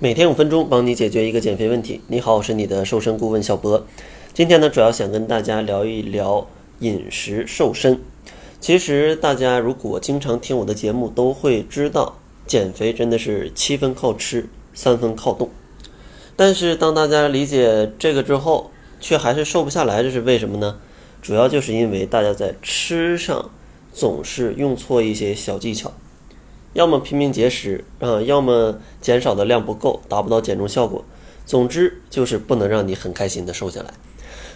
每天五分钟，帮你解决一个减肥问题。你好，我是你的瘦身顾问小博。今天呢，主要想跟大家聊一聊饮食瘦身。其实大家如果经常听我的节目，都会知道，减肥真的是七分靠吃，三分靠动。但是当大家理解这个之后，却还是瘦不下来，这是为什么呢？主要就是因为大家在吃上总是用错一些小技巧。要么拼命节食啊，要么减少的量不够，达不到减重效果。总之就是不能让你很开心的瘦下来。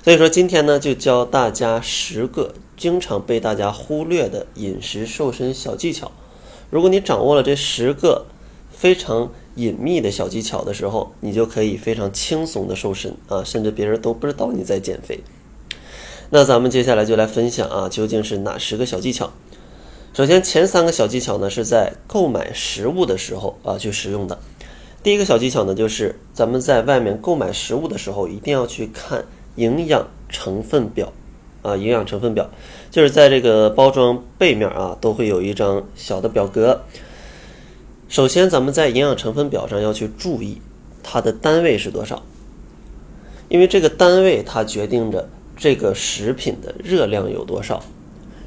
所以说今天呢，就教大家十个经常被大家忽略的饮食瘦身小技巧。如果你掌握了这十个非常隐秘的小技巧的时候，你就可以非常轻松的瘦身啊，甚至别人都不知道你在减肥。那咱们接下来就来分享啊，究竟是哪十个小技巧？首先，前三个小技巧呢是在购买食物的时候啊去使用的。第一个小技巧呢，就是咱们在外面购买食物的时候，一定要去看营养成分表啊。营养成分表就是在这个包装背面啊，都会有一张小的表格。首先，咱们在营养成分表上要去注意它的单位是多少，因为这个单位它决定着这个食品的热量有多少。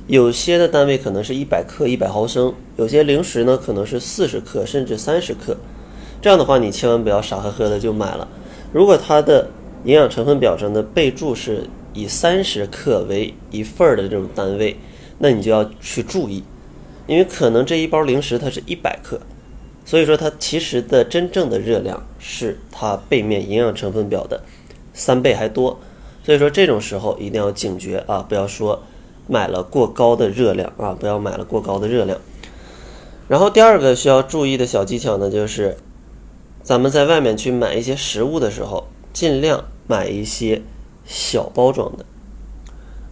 有些的单位可能是一百克、一百毫升，有些零食呢可能是四十克甚至三十克。这样的话，你千万不要傻呵呵的就买了。如果它的营养成分表上的备注是以三十克为一份儿的这种单位，那你就要去注意，因为可能这一包零食它是一百克，所以说它其实的真正的热量是它背面营养成分表的三倍还多。所以说这种时候一定要警觉啊，不要说。买了过高的热量啊，不要买了过高的热量。然后第二个需要注意的小技巧呢，就是咱们在外面去买一些食物的时候，尽量买一些小包装的，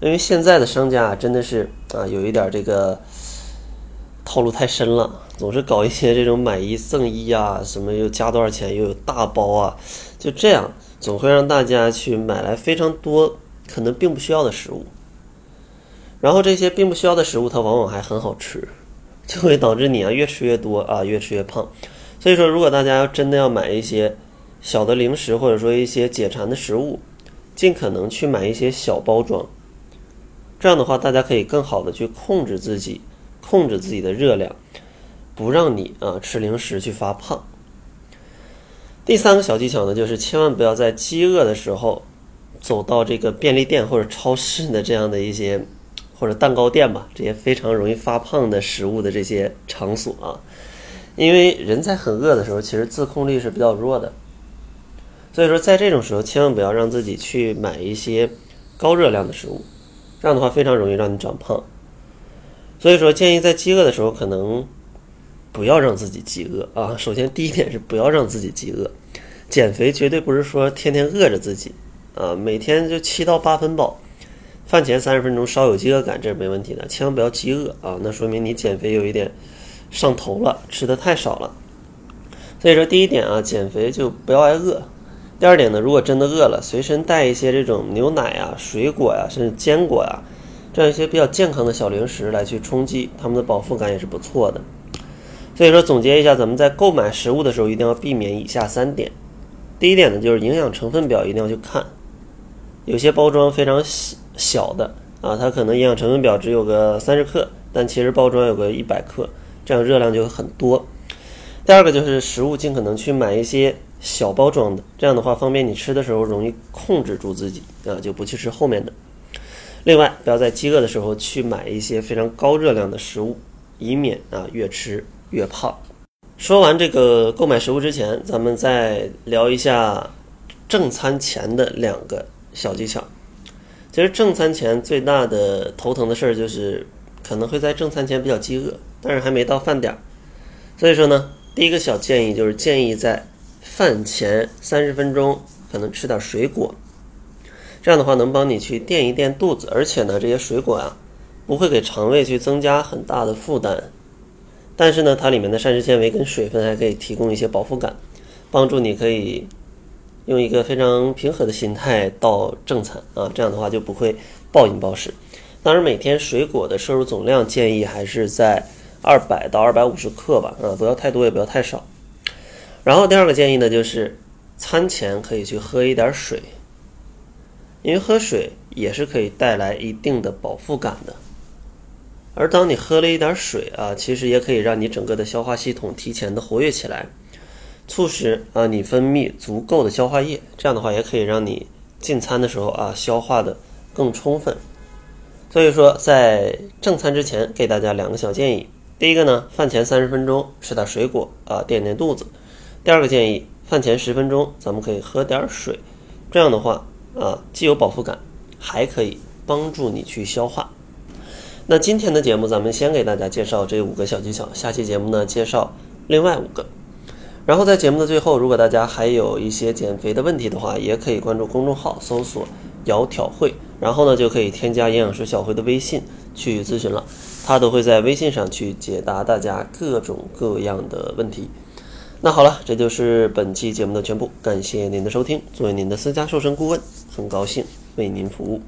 因为现在的商家啊，真的是啊，有一点这个套路太深了，总是搞一些这种买一赠一啊，什么又加多少钱，又有大包啊，就这样总会让大家去买来非常多可能并不需要的食物。然后这些并不需要的食物，它往往还很好吃，就会导致你啊越吃越多啊越吃越胖。所以说，如果大家要真的要买一些小的零食，或者说一些解馋的食物，尽可能去买一些小包装。这样的话，大家可以更好的去控制自己，控制自己的热量，不让你啊吃零食去发胖。第三个小技巧呢，就是千万不要在饥饿的时候走到这个便利店或者超市的这样的一些。或者蛋糕店吧，这些非常容易发胖的食物的这些场所啊，因为人在很饿的时候，其实自控力是比较弱的，所以说在这种时候，千万不要让自己去买一些高热量的食物，这样的话非常容易让你长胖。所以说，建议在饥饿的时候，可能不要让自己饥饿啊。首先，第一点是不要让自己饥饿，减肥绝对不是说天天饿着自己啊，每天就七到八分饱。饭前三十分钟稍有饥饿感，这是没问题的，千万不要饥饿啊！那说明你减肥有一点上头了，吃的太少了。所以说，第一点啊，减肥就不要挨饿。第二点呢，如果真的饿了，随身带一些这种牛奶啊、水果呀，甚至坚果呀，这样一些比较健康的小零食来去充饥，它们的饱腹感也是不错的。所以说，总结一下，咱们在购买食物的时候，一定要避免以下三点。第一点呢，就是营养成分表一定要去看，有些包装非常细。小的啊，它可能营养成分表只有个三十克，但其实包装有个一百克，这样热量就很多。第二个就是食物尽可能去买一些小包装的，这样的话方便你吃的时候容易控制住自己啊，就不去吃后面的。另外，不要在饥饿的时候去买一些非常高热量的食物，以免啊越吃越胖。说完这个购买食物之前，咱们再聊一下正餐前的两个小技巧。其实正餐前最大的头疼的事儿就是，可能会在正餐前比较饥饿，但是还没到饭点儿。所以说呢，第一个小建议就是建议在饭前三十分钟可能吃点水果，这样的话能帮你去垫一垫肚子，而且呢这些水果啊不会给肠胃去增加很大的负担，但是呢它里面的膳食纤维跟水分还可以提供一些饱腹感，帮助你可以。用一个非常平和的心态到正餐啊，这样的话就不会暴饮暴食。当然，每天水果的摄入总量建议还是在二百到二百五十克吧，啊，不要太多也不要太少。然后第二个建议呢，就是餐前可以去喝一点水，因为喝水也是可以带来一定的饱腹感的。而当你喝了一点水啊，其实也可以让你整个的消化系统提前的活跃起来，促使啊你分泌足够的消化液，这样的话也可以让你进餐的时候啊消化的更充分。所以说，在正餐之前给大家两个小建议：第一个呢，饭前三十分钟吃点水果啊垫垫肚子；第二个建议，饭前十分钟咱们可以喝点水，这样的话啊既有饱腹感，还可以帮助你去消化。那今天的节目，咱们先给大家介绍这五个小技巧。下期节目呢，介绍另外五个。然后在节目的最后，如果大家还有一些减肥的问题的话，也可以关注公众号，搜索“窈窕会”，然后呢就可以添加营养师小辉的微信去咨询了。他都会在微信上去解答大家各种各样的问题。那好了，这就是本期节目的全部。感谢您的收听。作为您的私家瘦身顾问，很高兴为您服务。